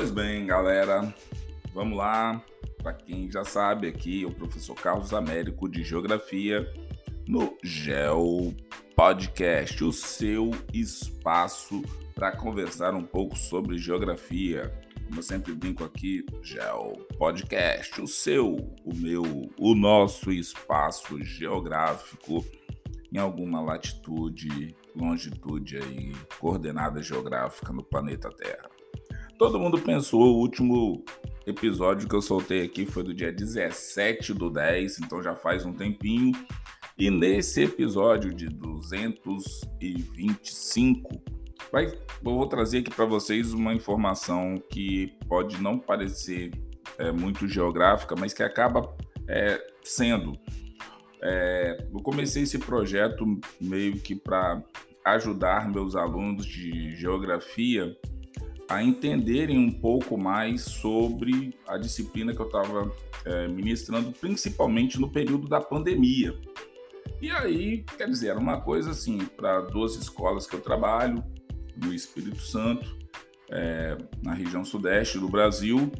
Pois bem, galera, vamos lá. Para quem já sabe, aqui é o professor Carlos Américo de Geografia no Geo Podcast, o seu espaço para conversar um pouco sobre geografia. Como eu sempre brinco aqui, Geo Podcast, o seu, o meu, o nosso espaço geográfico em alguma latitude, longitude aí, coordenada geográfica no planeta Terra. Todo mundo pensou, o último episódio que eu soltei aqui foi do dia 17 do 10, então já faz um tempinho. E nesse episódio de 225, vai, eu vou trazer aqui para vocês uma informação que pode não parecer é, muito geográfica, mas que acaba é, sendo. É, eu comecei esse projeto meio que para ajudar meus alunos de geografia a entenderem um pouco mais sobre a disciplina que eu estava é, ministrando, principalmente no período da pandemia. E aí, quer dizer, era uma coisa assim, para duas escolas que eu trabalho, no Espírito Santo, é, na região sudeste do Brasil,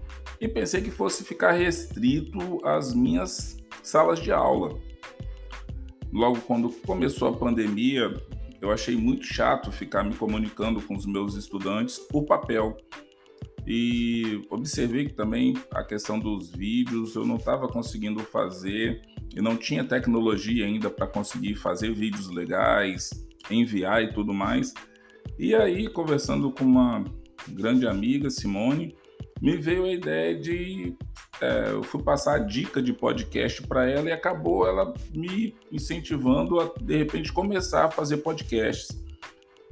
e pensei que fosse ficar restrito às minhas salas de aula. Logo quando começou a pandemia, eu achei muito chato ficar me comunicando com os meus estudantes por papel. E observei que também a questão dos vídeos eu não estava conseguindo fazer e não tinha tecnologia ainda para conseguir fazer vídeos legais, enviar e tudo mais. E aí, conversando com uma grande amiga, Simone, me veio a ideia de é, eu fui passar a dica de podcast para ela e acabou ela me incentivando a de repente começar a fazer podcasts.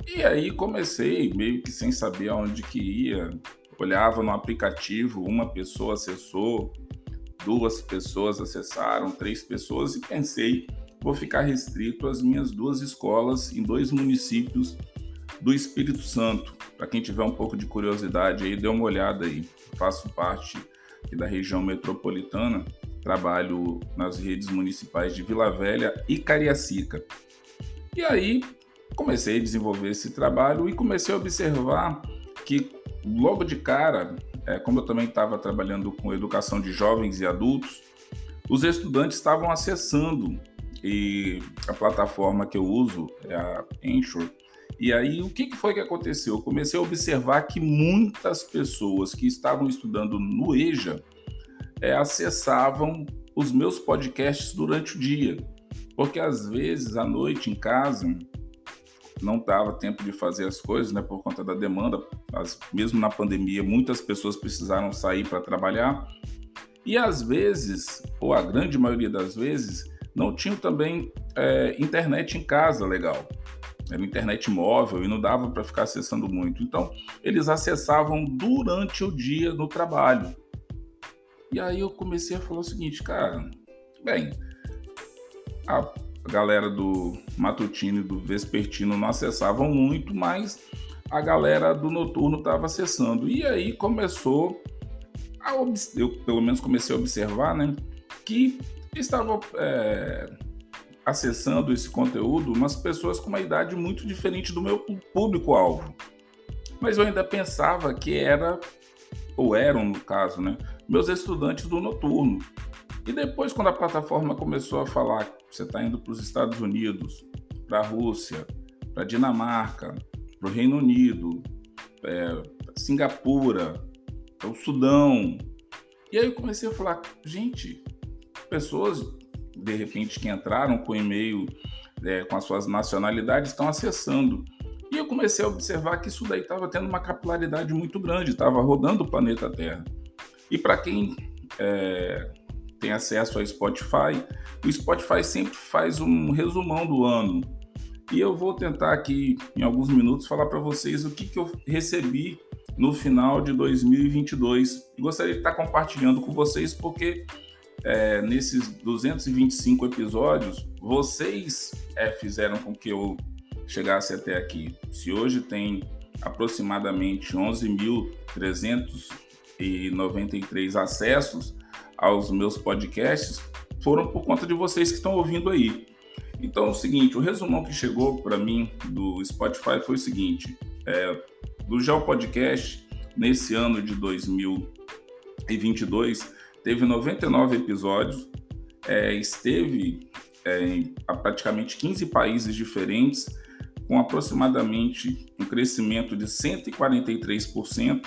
E aí comecei meio que sem saber aonde que ia, olhava no aplicativo, uma pessoa acessou, duas pessoas acessaram, três pessoas e pensei, vou ficar restrito às minhas duas escolas em dois municípios do Espírito Santo. Para quem tiver um pouco de curiosidade aí, dê uma olhada aí. Faço parte da região metropolitana, trabalho nas redes municipais de Vila Velha e Cariacica. E aí comecei a desenvolver esse trabalho e comecei a observar que logo de cara, é, como eu também estava trabalhando com educação de jovens e adultos, os estudantes estavam acessando e a plataforma que eu uso é a Anchor. E aí, o que foi que aconteceu? Eu comecei a observar que muitas pessoas que estavam estudando no EJA é, acessavam os meus podcasts durante o dia, porque às vezes à noite em casa não dava tempo de fazer as coisas, né, por conta da demanda. As, mesmo na pandemia, muitas pessoas precisaram sair para trabalhar e às vezes, ou a grande maioria das vezes, não tinham também é, internet em casa legal era internet móvel e não dava para ficar acessando muito. Então, eles acessavam durante o dia no trabalho. E aí eu comecei a falar o seguinte, cara, bem, a galera do matutino e do vespertino não acessavam muito, mas a galera do noturno estava acessando. E aí começou a eu pelo menos comecei a observar, né, que estava é, acessando esse conteúdo umas pessoas com uma idade muito diferente do meu público-alvo. Mas eu ainda pensava que era, ou eram no caso, né, meus estudantes do noturno. E depois, quando a plataforma começou a falar que você está indo para os Estados Unidos, para a Rússia, para a Dinamarca, para o Reino Unido, é, Singapura, para o Sudão. E aí eu comecei a falar, gente, pessoas de repente, que entraram com e-mail é, com as suas nacionalidades estão acessando. E eu comecei a observar que isso daí estava tendo uma capilaridade muito grande, estava rodando o planeta Terra. E para quem é, tem acesso ao Spotify, o Spotify sempre faz um resumão do ano. E eu vou tentar aqui, em alguns minutos, falar para vocês o que, que eu recebi no final de 2022. E gostaria de estar compartilhando com vocês, porque é, nesses 225 episódios, vocês é, fizeram com que eu chegasse até aqui. Se hoje tem aproximadamente 11.393 acessos aos meus podcasts, foram por conta de vocês que estão ouvindo aí. Então é o seguinte, o resumão que chegou para mim do Spotify foi o seguinte: é, do Geo Podcast, nesse ano de 2022 teve 99 episódios, é, esteve é, em praticamente 15 países diferentes, com aproximadamente um crescimento de 143%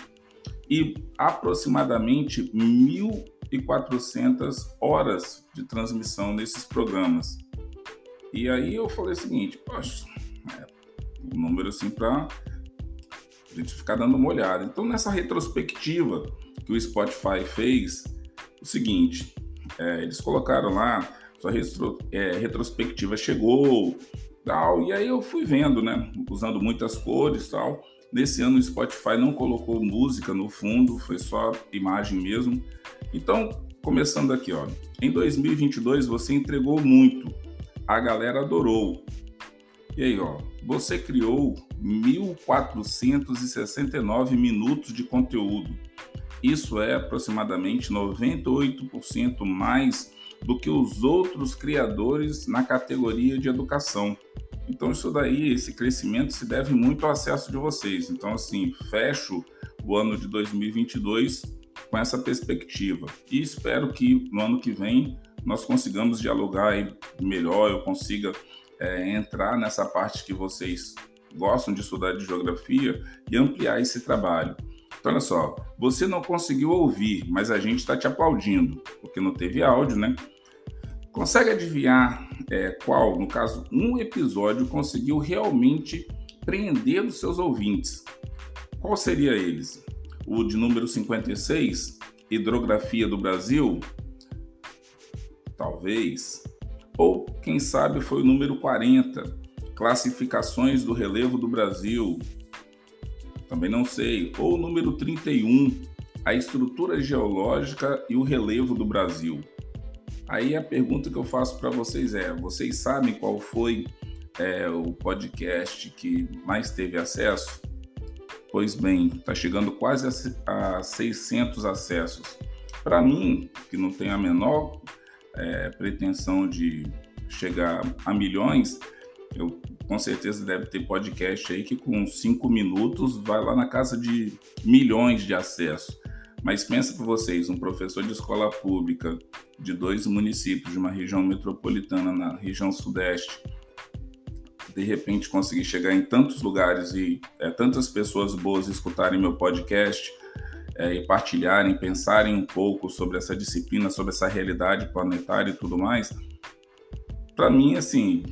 e aproximadamente 1.400 horas de transmissão nesses programas. E aí eu falei o seguinte, poxa, é um número assim para a gente ficar dando uma olhada. Então, nessa retrospectiva que o Spotify fez, o seguinte, é, eles colocaram lá, sua retro, é, retrospectiva chegou, tal, e aí eu fui vendo, né, usando muitas cores tal. Nesse ano o Spotify não colocou música no fundo, foi só imagem mesmo. Então, começando aqui, ó. Em 2022 você entregou muito. A galera adorou. E aí, ó, você criou 1469 minutos de conteúdo. Isso é aproximadamente 98% mais do que os outros criadores na categoria de educação. Então, isso daí, esse crescimento se deve muito ao acesso de vocês. Então, assim, fecho o ano de 2022 com essa perspectiva e espero que no ano que vem nós consigamos dialogar melhor, eu consiga é, entrar nessa parte que vocês gostam de estudar de geografia e ampliar esse trabalho. Então, olha só, você não conseguiu ouvir, mas a gente está te aplaudindo, porque não teve áudio, né? Consegue adivinhar é, qual, no caso, um episódio conseguiu realmente prender os seus ouvintes? Qual seria eles? O de número 56, Hidrografia do Brasil? Talvez. Ou, quem sabe, foi o número 40, Classificações do Relevo do Brasil? Também não sei. Ou o número 31, A Estrutura Geológica e o Relevo do Brasil? Aí a pergunta que eu faço para vocês é: vocês sabem qual foi é, o podcast que mais teve acesso? Pois bem, está chegando quase a, a 600 acessos. Para mim, que não tenho a menor é, pretensão de chegar a milhões, eu com certeza deve ter podcast aí que com cinco minutos vai lá na casa de milhões de acessos. Mas pensa para vocês, um professor de escola pública de dois municípios de uma região metropolitana na região sudeste, de repente conseguir chegar em tantos lugares e é, tantas pessoas boas escutarem meu podcast é, e partilharem, pensarem um pouco sobre essa disciplina, sobre essa realidade planetária e tudo mais, para mim, assim,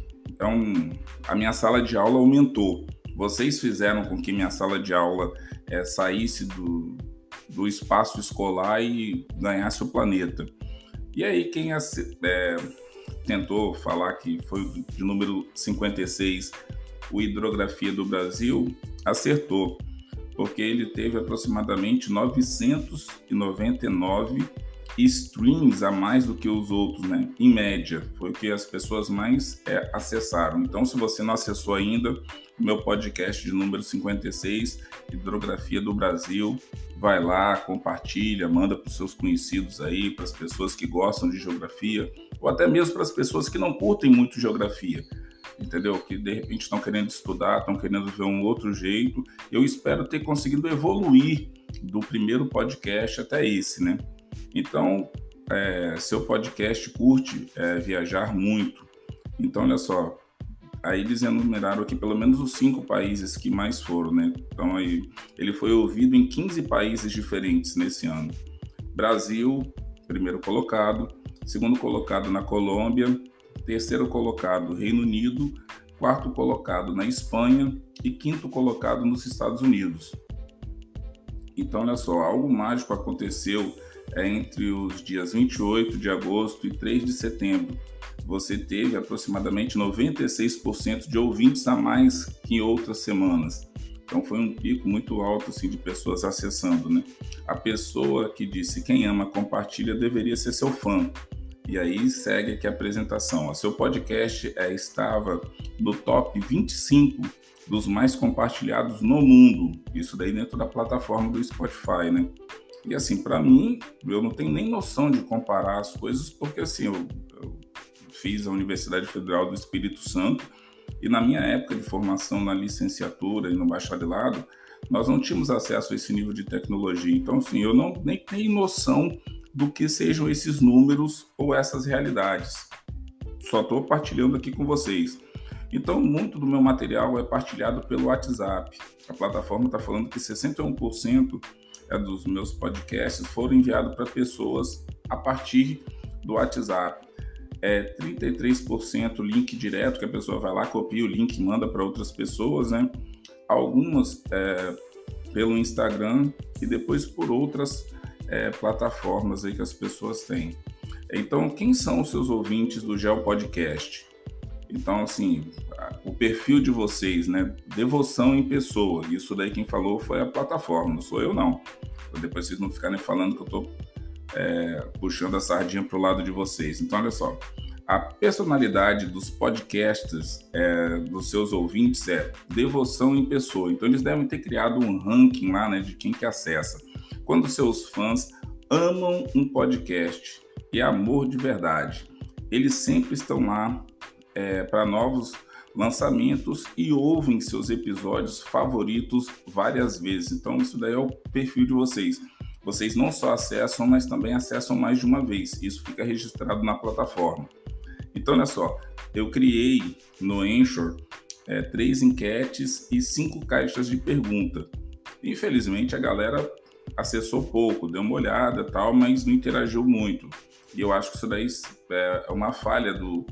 um, a minha sala de aula aumentou. Vocês fizeram com que minha sala de aula é, saísse do, do espaço escolar e ganhasse o planeta. E aí, quem é, tentou falar que foi de número 56 o Hidrografia do Brasil, acertou, porque ele teve aproximadamente 999 streams a mais do que os outros, né? Em média, foi o que as pessoas mais é, acessaram. Então, se você não acessou ainda, meu podcast de número 56, Hidrografia do Brasil, vai lá, compartilha, manda para os seus conhecidos aí, para as pessoas que gostam de geografia, ou até mesmo para as pessoas que não curtem muito geografia, entendeu? Que de repente estão querendo estudar, estão querendo ver um outro jeito. Eu espero ter conseguido evoluir do primeiro podcast até esse, né? Então, é, seu podcast curte é, viajar muito. Então, olha só, aí eles enumeraram aqui pelo menos os cinco países que mais foram, né? Então aí ele foi ouvido em 15 países diferentes nesse ano. Brasil, primeiro colocado, segundo colocado na Colômbia, terceiro colocado Reino Unido, quarto colocado na Espanha e quinto colocado nos Estados Unidos. Então, olha só, algo mágico aconteceu é, entre os dias 28 de agosto e 3 de setembro você teve aproximadamente 96% de ouvintes a mais que em outras semanas. Então foi um pico muito alto assim, de pessoas acessando, né? A pessoa que disse quem ama compartilha deveria ser seu fã. E aí segue aqui a apresentação. O seu podcast é, estava no top 25 dos mais compartilhados no mundo. Isso daí dentro da plataforma do Spotify, né? E assim, para mim, eu não tenho nem noção de comparar as coisas, porque assim, eu, eu fiz a Universidade Federal do Espírito Santo E na minha época de formação na licenciatura e no bacharelado, nós não tínhamos acesso a esse nível de tecnologia. Então, assim, eu não nem tenho noção do que sejam esses números ou essas realidades. Só estou partilhando aqui com vocês. Então, muito do meu material é partilhado pelo WhatsApp. A plataforma está falando que 61% é dos meus podcasts foram enviados para pessoas a partir do WhatsApp. É 33% link direto, que a pessoa vai lá, copia o link e manda para outras pessoas, né? Algumas é, pelo Instagram e depois por outras é, plataformas aí que as pessoas têm. Então, quem são os seus ouvintes do Geo Podcast? Então, assim, o perfil de vocês, né? Devoção em pessoa. Isso daí quem falou foi a plataforma, não sou eu, não. Pra depois vocês não ficarem falando que eu tô é, puxando a sardinha pro lado de vocês. Então, olha só. A personalidade dos podcasts, é, dos seus ouvintes, é devoção em pessoa. Então, eles devem ter criado um ranking lá, né, de quem que acessa. Quando seus fãs amam um podcast e amor de verdade, eles sempre estão lá é, para novos lançamentos e ouvem seus episódios favoritos várias vezes. Então, isso daí é o perfil de vocês. Vocês não só acessam, mas também acessam mais de uma vez. Isso fica registrado na plataforma. Então, olha só, eu criei no Anchor é, três enquetes e cinco caixas de pergunta. Infelizmente, a galera acessou pouco, deu uma olhada tal, mas não interagiu muito. E eu acho que isso daí é uma falha do,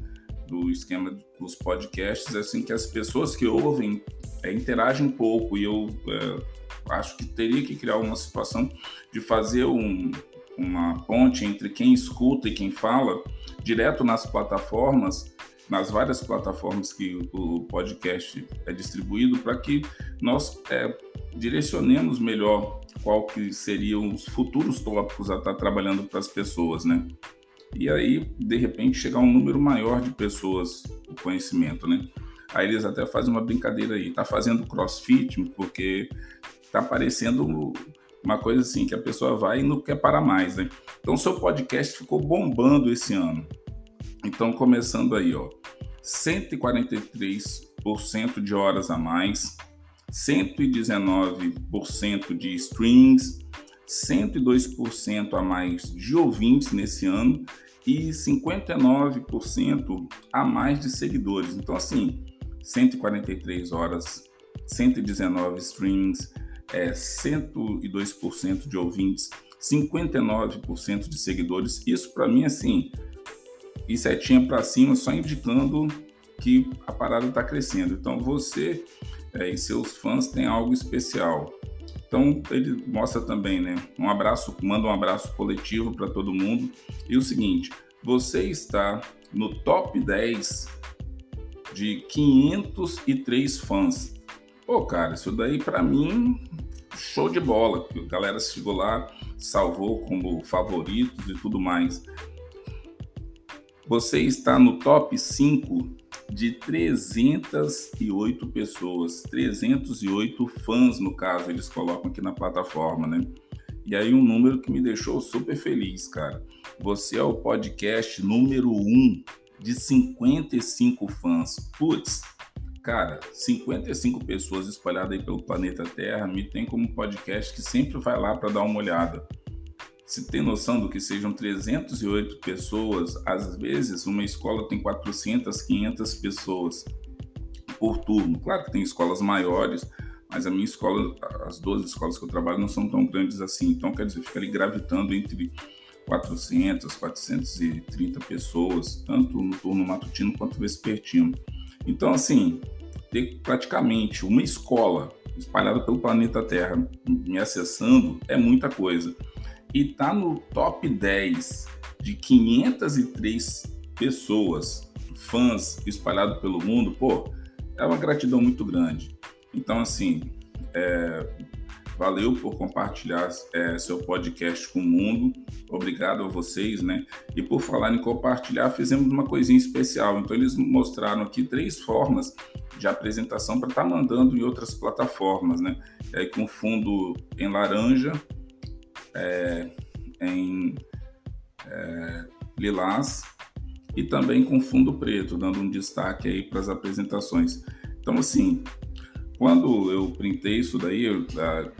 do esquema dos podcasts, é assim que as pessoas que ouvem é, interagem pouco e eu é, acho que teria que criar uma situação de fazer um, uma ponte entre quem escuta e quem fala direto nas plataformas, nas várias plataformas que o podcast é distribuído, para que nós é, direcionemos melhor qual que seriam os futuros tópicos a estar trabalhando para as pessoas, né? e aí, de repente, chegar um número maior de pessoas conhecimento, né? Aí eles até fazem uma brincadeira aí, tá fazendo crossfit, porque tá parecendo uma coisa assim que a pessoa vai e não quer parar mais, né? Então, seu podcast ficou bombando esse ano. Então, começando aí, ó, 143% de horas a mais, 119% de streams, 102% a mais de ouvintes nesse ano e 59% a mais de seguidores. Então, assim, 143 horas, 119 streams, é, 102% de ouvintes, 59% de seguidores. Isso para mim, assim, e setinha para cima, só indicando que a parada está crescendo. Então, você é, e seus fãs têm algo especial. Então ele mostra também, né? Um abraço, manda um abraço coletivo para todo mundo. E o seguinte, você está no top 10 de 503 fãs. Pô, cara, isso daí para mim show de bola. A galera chegou lá, salvou como favoritos e tudo mais. Você está no top 5 de 308 pessoas, 308 fãs, no caso, eles colocam aqui na plataforma, né? E aí um número que me deixou super feliz, cara. Você é o podcast número 1 um de 55 fãs. Putz, cara, 55 pessoas espalhadas aí pelo planeta Terra me tem como podcast que sempre vai lá para dar uma olhada. Se tem noção do que sejam 308 pessoas, às vezes uma escola tem 400, 500 pessoas por turno. Claro que tem escolas maiores, mas a minha escola, as 12 escolas que eu trabalho não são tão grandes assim. Então, quer dizer, fica ali gravitando entre 400, 430 pessoas, tanto no turno matutino quanto vespertino. Então, assim, ter praticamente uma escola espalhada pelo planeta Terra me acessando é muita coisa e tá no top 10 de 503 pessoas, fãs espalhados pelo mundo, pô, é uma gratidão muito grande. Então, assim, é, valeu por compartilhar é, seu podcast com o mundo. Obrigado a vocês, né? E por falar em compartilhar, fizemos uma coisinha especial. Então, eles mostraram aqui três formas de apresentação para estar tá mandando em outras plataformas, né? É, com fundo em laranja, é, em é, lilás e também com fundo preto, dando um destaque aí para as apresentações. Então, assim, quando eu printei isso daí, eu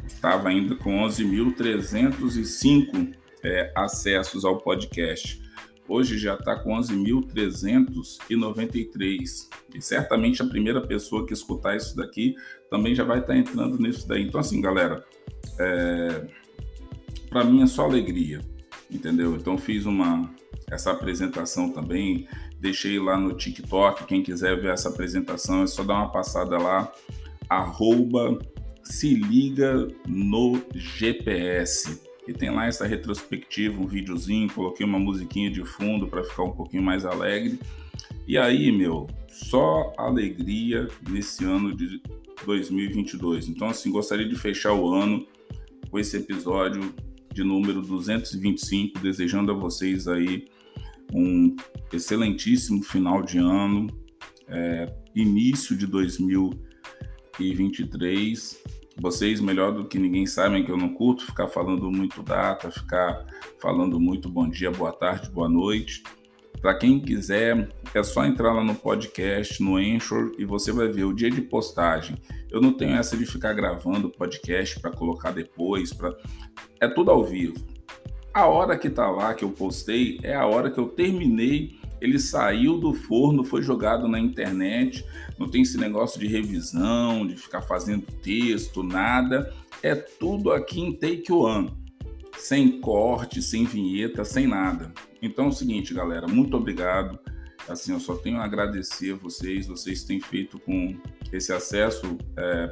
estava ainda com 11.305 é, acessos ao podcast. Hoje já está com 11.393. E certamente a primeira pessoa que escutar isso daqui também já vai estar tá entrando nisso daí. Então, assim, galera, é... para mim é só alegria, entendeu? Então, fiz uma essa apresentação também. Deixei lá no TikTok. Quem quiser ver essa apresentação é só dar uma passada lá arroba se liga no GPS. E tem lá essa retrospectiva, um videozinho, coloquei uma musiquinha de fundo para ficar um pouquinho mais alegre. E aí, meu, só alegria nesse ano de 2022. Então, assim, gostaria de fechar o ano com esse episódio de número 225, desejando a vocês aí um excelentíssimo final de ano, é, início de 2022 2023. Vocês, melhor do que ninguém, sabem que eu não curto ficar falando muito data, ficar falando muito bom dia, boa tarde, boa noite. Para quem quiser, é só entrar lá no podcast, no Anchor, e você vai ver o dia de postagem. Eu não tenho essa de ficar gravando podcast para colocar depois, é tudo ao vivo. A hora que tá lá que eu postei é a hora que eu terminei ele saiu do forno, foi jogado na internet, não tem esse negócio de revisão, de ficar fazendo texto, nada. É tudo aqui em Take One, sem corte, sem vinheta, sem nada. Então é o seguinte, galera, muito obrigado. Assim, eu só tenho a agradecer a vocês, vocês têm feito com esse acesso é,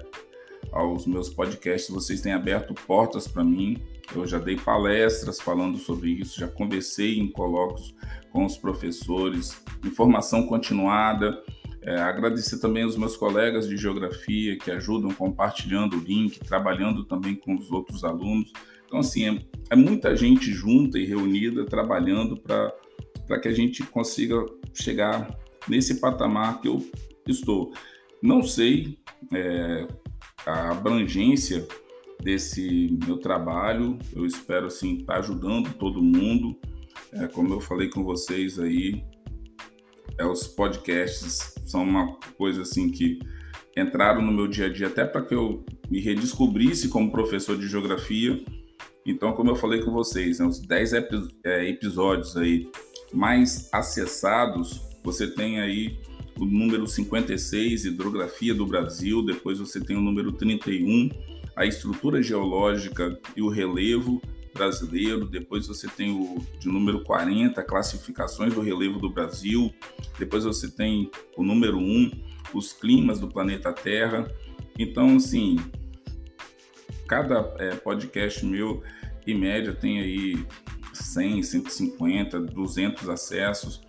aos meus podcasts, vocês têm aberto portas para mim. Eu já dei palestras falando sobre isso, já conversei em colóquios com os professores, informação continuada. É, agradecer também os meus colegas de geografia que ajudam compartilhando o link, trabalhando também com os outros alunos. Então, assim, é, é muita gente junta e reunida trabalhando para que a gente consiga chegar nesse patamar que eu estou. Não sei é, a abrangência desse meu trabalho. Eu espero assim estar tá ajudando todo mundo. É, como eu falei com vocês aí, é, os podcasts são uma coisa assim que entraram no meu dia a dia até para que eu me redescobrisse como professor de geografia. Então, como eu falei com vocês, né, os 10 epi é, episódios aí mais acessados, você tem aí o número 56, Hidrografia do Brasil, depois você tem o número 31, a estrutura geológica e o relevo brasileiro, depois você tem o de número 40, classificações do relevo do Brasil, depois você tem o número 1, os climas do planeta Terra. Então, assim, cada é, podcast meu, em média, tem aí 100, 150, 200 acessos,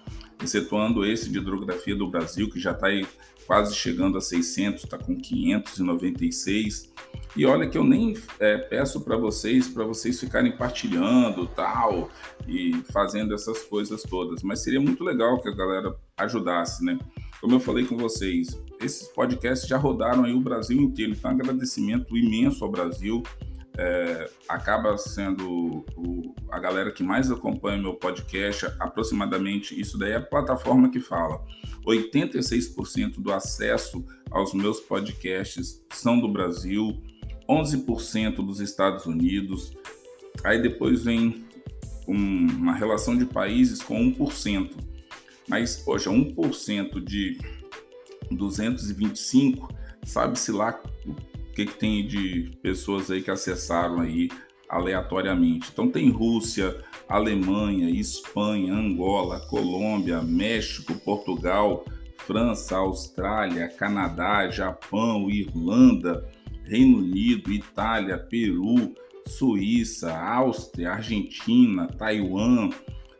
excetuando esse de hidrografia do Brasil, que já está aí quase chegando a 600, está com 596. E olha que eu nem é, peço para vocês, para vocês ficarem partilhando tal e fazendo essas coisas todas, mas seria muito legal que a galera ajudasse, né? Como eu falei com vocês, esses podcasts já rodaram aí o Brasil inteiro, então agradecimento imenso ao Brasil. É, acaba sendo o, a galera que mais acompanha meu podcast, aproximadamente, isso daí é a plataforma que fala. 86% do acesso aos meus podcasts são do Brasil, 11% dos Estados Unidos, aí depois vem um, uma relação de países com 1%. Mas, poxa, 1% de 225, sabe-se lá o que, que tem de pessoas aí que acessaram aí aleatoriamente. Então tem Rússia, Alemanha, Espanha, Angola, Colômbia, México, Portugal, França, Austrália, Canadá, Japão, Irlanda, Reino Unido, Itália, Peru, Suíça, Áustria, Argentina, Taiwan,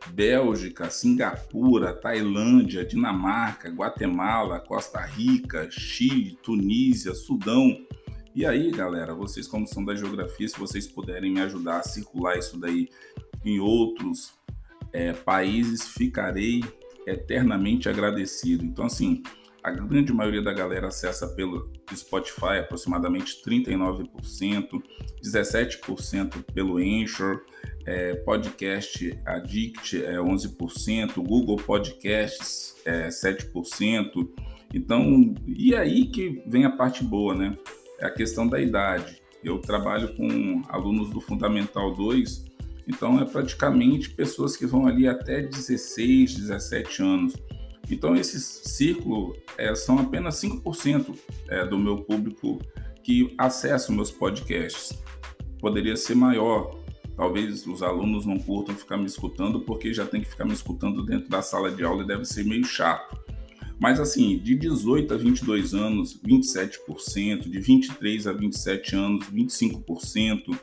Bélgica, Singapura, Tailândia, Dinamarca, Guatemala, Costa Rica, Chile, Tunísia, Sudão. E aí, galera, vocês como são da geografia, se vocês puderem me ajudar a circular isso daí em outros é, países, ficarei eternamente agradecido. Então, assim, a grande maioria da galera acessa pelo Spotify, aproximadamente 39%, 17% pelo Anchor, é, Podcast Addict é 11%, Google Podcasts é 7%. Então, e aí que vem a parte boa, né? É a questão da idade. Eu trabalho com alunos do Fundamental 2, então é praticamente pessoas que vão ali até 16, 17 anos. Então, esse círculo é, são apenas 5% é, do meu público que acessa meus podcasts. Poderia ser maior. Talvez os alunos não curtam ficar me escutando, porque já tem que ficar me escutando dentro da sala de aula e deve ser meio chato. Mas, assim, de 18 a 22 anos, 27%, de 23 a 27 anos, 25%,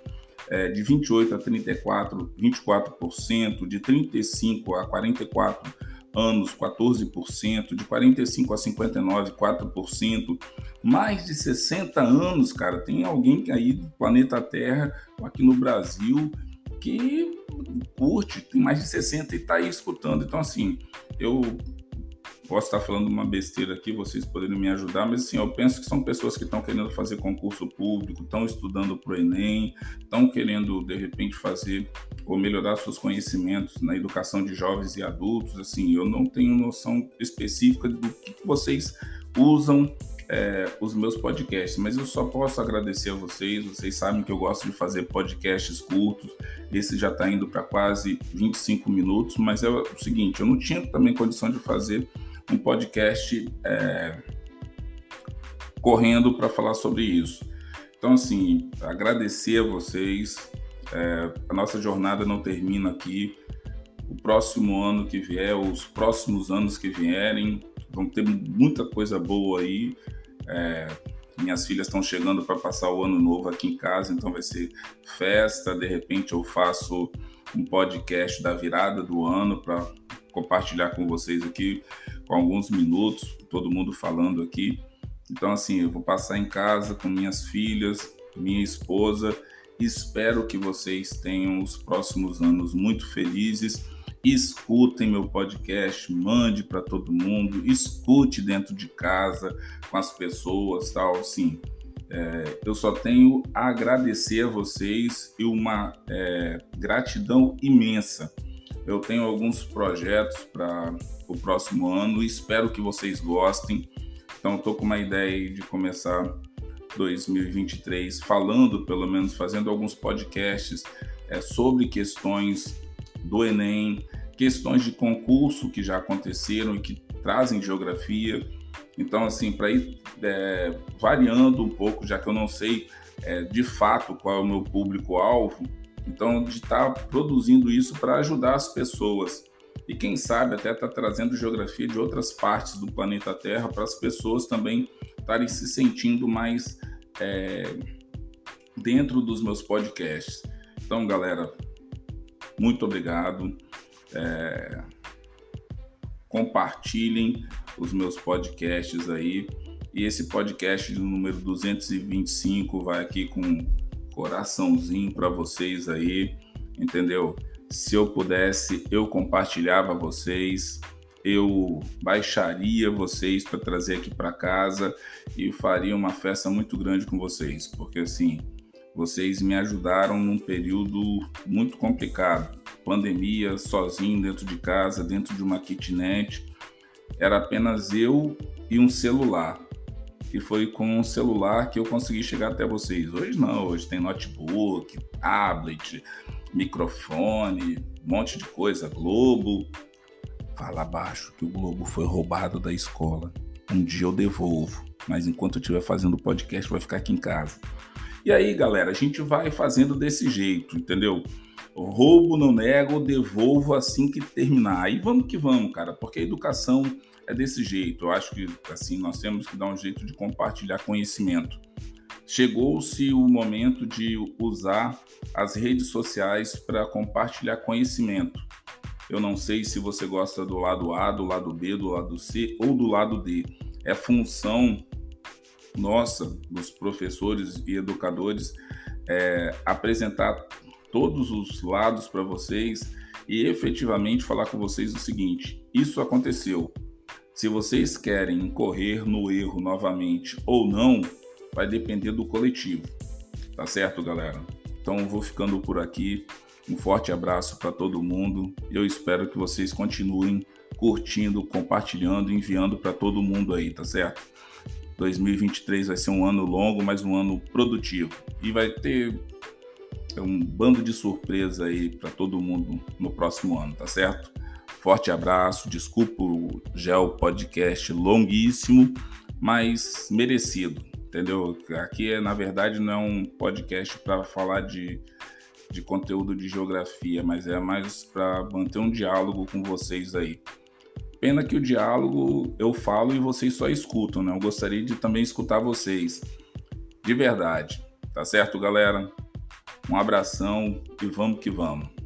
é, de 28 a 34, 24%, de 35 a 44 anos, 14%, de 45 a 59, 4%, mais de 60 anos, cara, tem alguém aí do planeta Terra, aqui no Brasil, que curte, tem mais de 60 e está aí escutando. Então, assim, eu posso estar falando uma besteira aqui, vocês poderiam me ajudar, mas assim, eu penso que são pessoas que estão querendo fazer concurso público, estão estudando para o Enem, estão querendo, de repente, fazer ou melhorar seus conhecimentos na educação de jovens e adultos. Assim, eu não tenho noção específica do que vocês usam é, os meus podcasts, mas eu só posso agradecer a vocês. Vocês sabem que eu gosto de fazer podcasts curtos. Esse já está indo para quase 25 minutos, mas é o seguinte: eu não tinha também condição de fazer um podcast é, correndo para falar sobre isso. Então, assim, agradecer a vocês. É, a nossa jornada não termina aqui. O próximo ano que vier, os próximos anos que vierem, vão ter muita coisa boa aí. É, minhas filhas estão chegando para passar o ano novo aqui em casa, então vai ser festa. De repente, eu faço um podcast da virada do ano para compartilhar com vocês aqui com alguns minutos, todo mundo falando aqui. Então, assim, eu vou passar em casa com minhas filhas, minha esposa. Espero que vocês tenham os próximos anos muito felizes. Escutem meu podcast, mande para todo mundo, escute dentro de casa com as pessoas, tal. Sim, é, eu só tenho a agradecer a vocês e uma é, gratidão imensa eu tenho alguns projetos para o próximo ano e espero que vocês gostem. Então, estou com uma ideia de começar 2023 falando, pelo menos fazendo alguns podcasts é, sobre questões do Enem, questões de concurso que já aconteceram e que trazem geografia. Então, assim, para ir é, variando um pouco, já que eu não sei é, de fato qual é o meu público-alvo, então, de estar tá produzindo isso para ajudar as pessoas. E quem sabe até estar tá trazendo geografia de outras partes do planeta Terra para as pessoas também estarem se sentindo mais é, dentro dos meus podcasts. Então, galera, muito obrigado. É, compartilhem os meus podcasts aí. E esse podcast do número 225 vai aqui com coraçãozinho para vocês aí, entendeu? Se eu pudesse, eu compartilhava vocês, eu baixaria vocês para trazer aqui para casa e faria uma festa muito grande com vocês, porque assim, vocês me ajudaram num período muito complicado. Pandemia, sozinho dentro de casa, dentro de uma kitnet. Era apenas eu e um celular que foi com um celular que eu consegui chegar até vocês. Hoje não, hoje tem notebook, tablet, microfone, um monte de coisa, Globo. Fala baixo que o Globo foi roubado da escola. Um dia eu devolvo, mas enquanto eu estiver fazendo o podcast vai ficar aqui em casa. E aí, galera, a gente vai fazendo desse jeito, entendeu? roubo, não nego, devolvo assim que terminar. Aí vamos que vamos, cara, porque a educação é desse jeito. Eu acho que assim nós temos que dar um jeito de compartilhar conhecimento. Chegou-se o momento de usar as redes sociais para compartilhar conhecimento. Eu não sei se você gosta do lado A, do lado B, do lado C ou do lado D. É função nossa, dos professores e educadores, é, apresentar todos os lados para vocês e efetivamente falar com vocês o seguinte: isso aconteceu, Se vocês querem incorrer no erro novamente ou não, vai depender do coletivo. Tá certo, galera? Então vou ficando por aqui. Um forte abraço para todo mundo. Eu espero que vocês continuem curtindo, compartilhando, enviando para todo mundo aí, tá certo? 2023 vai ser um ano longo, mas um ano produtivo. E vai ter um bando de surpresa aí para todo mundo no próximo ano, tá certo? Forte abraço, desculpa o Gel Podcast longuíssimo, mas merecido, entendeu? Aqui, na verdade, não é um podcast para falar de, de conteúdo de geografia, mas é mais para manter um diálogo com vocês aí. Pena que o diálogo eu falo e vocês só escutam, né? Eu gostaria de também escutar vocês. De verdade. Tá certo, galera? Um abração e vamos que vamos.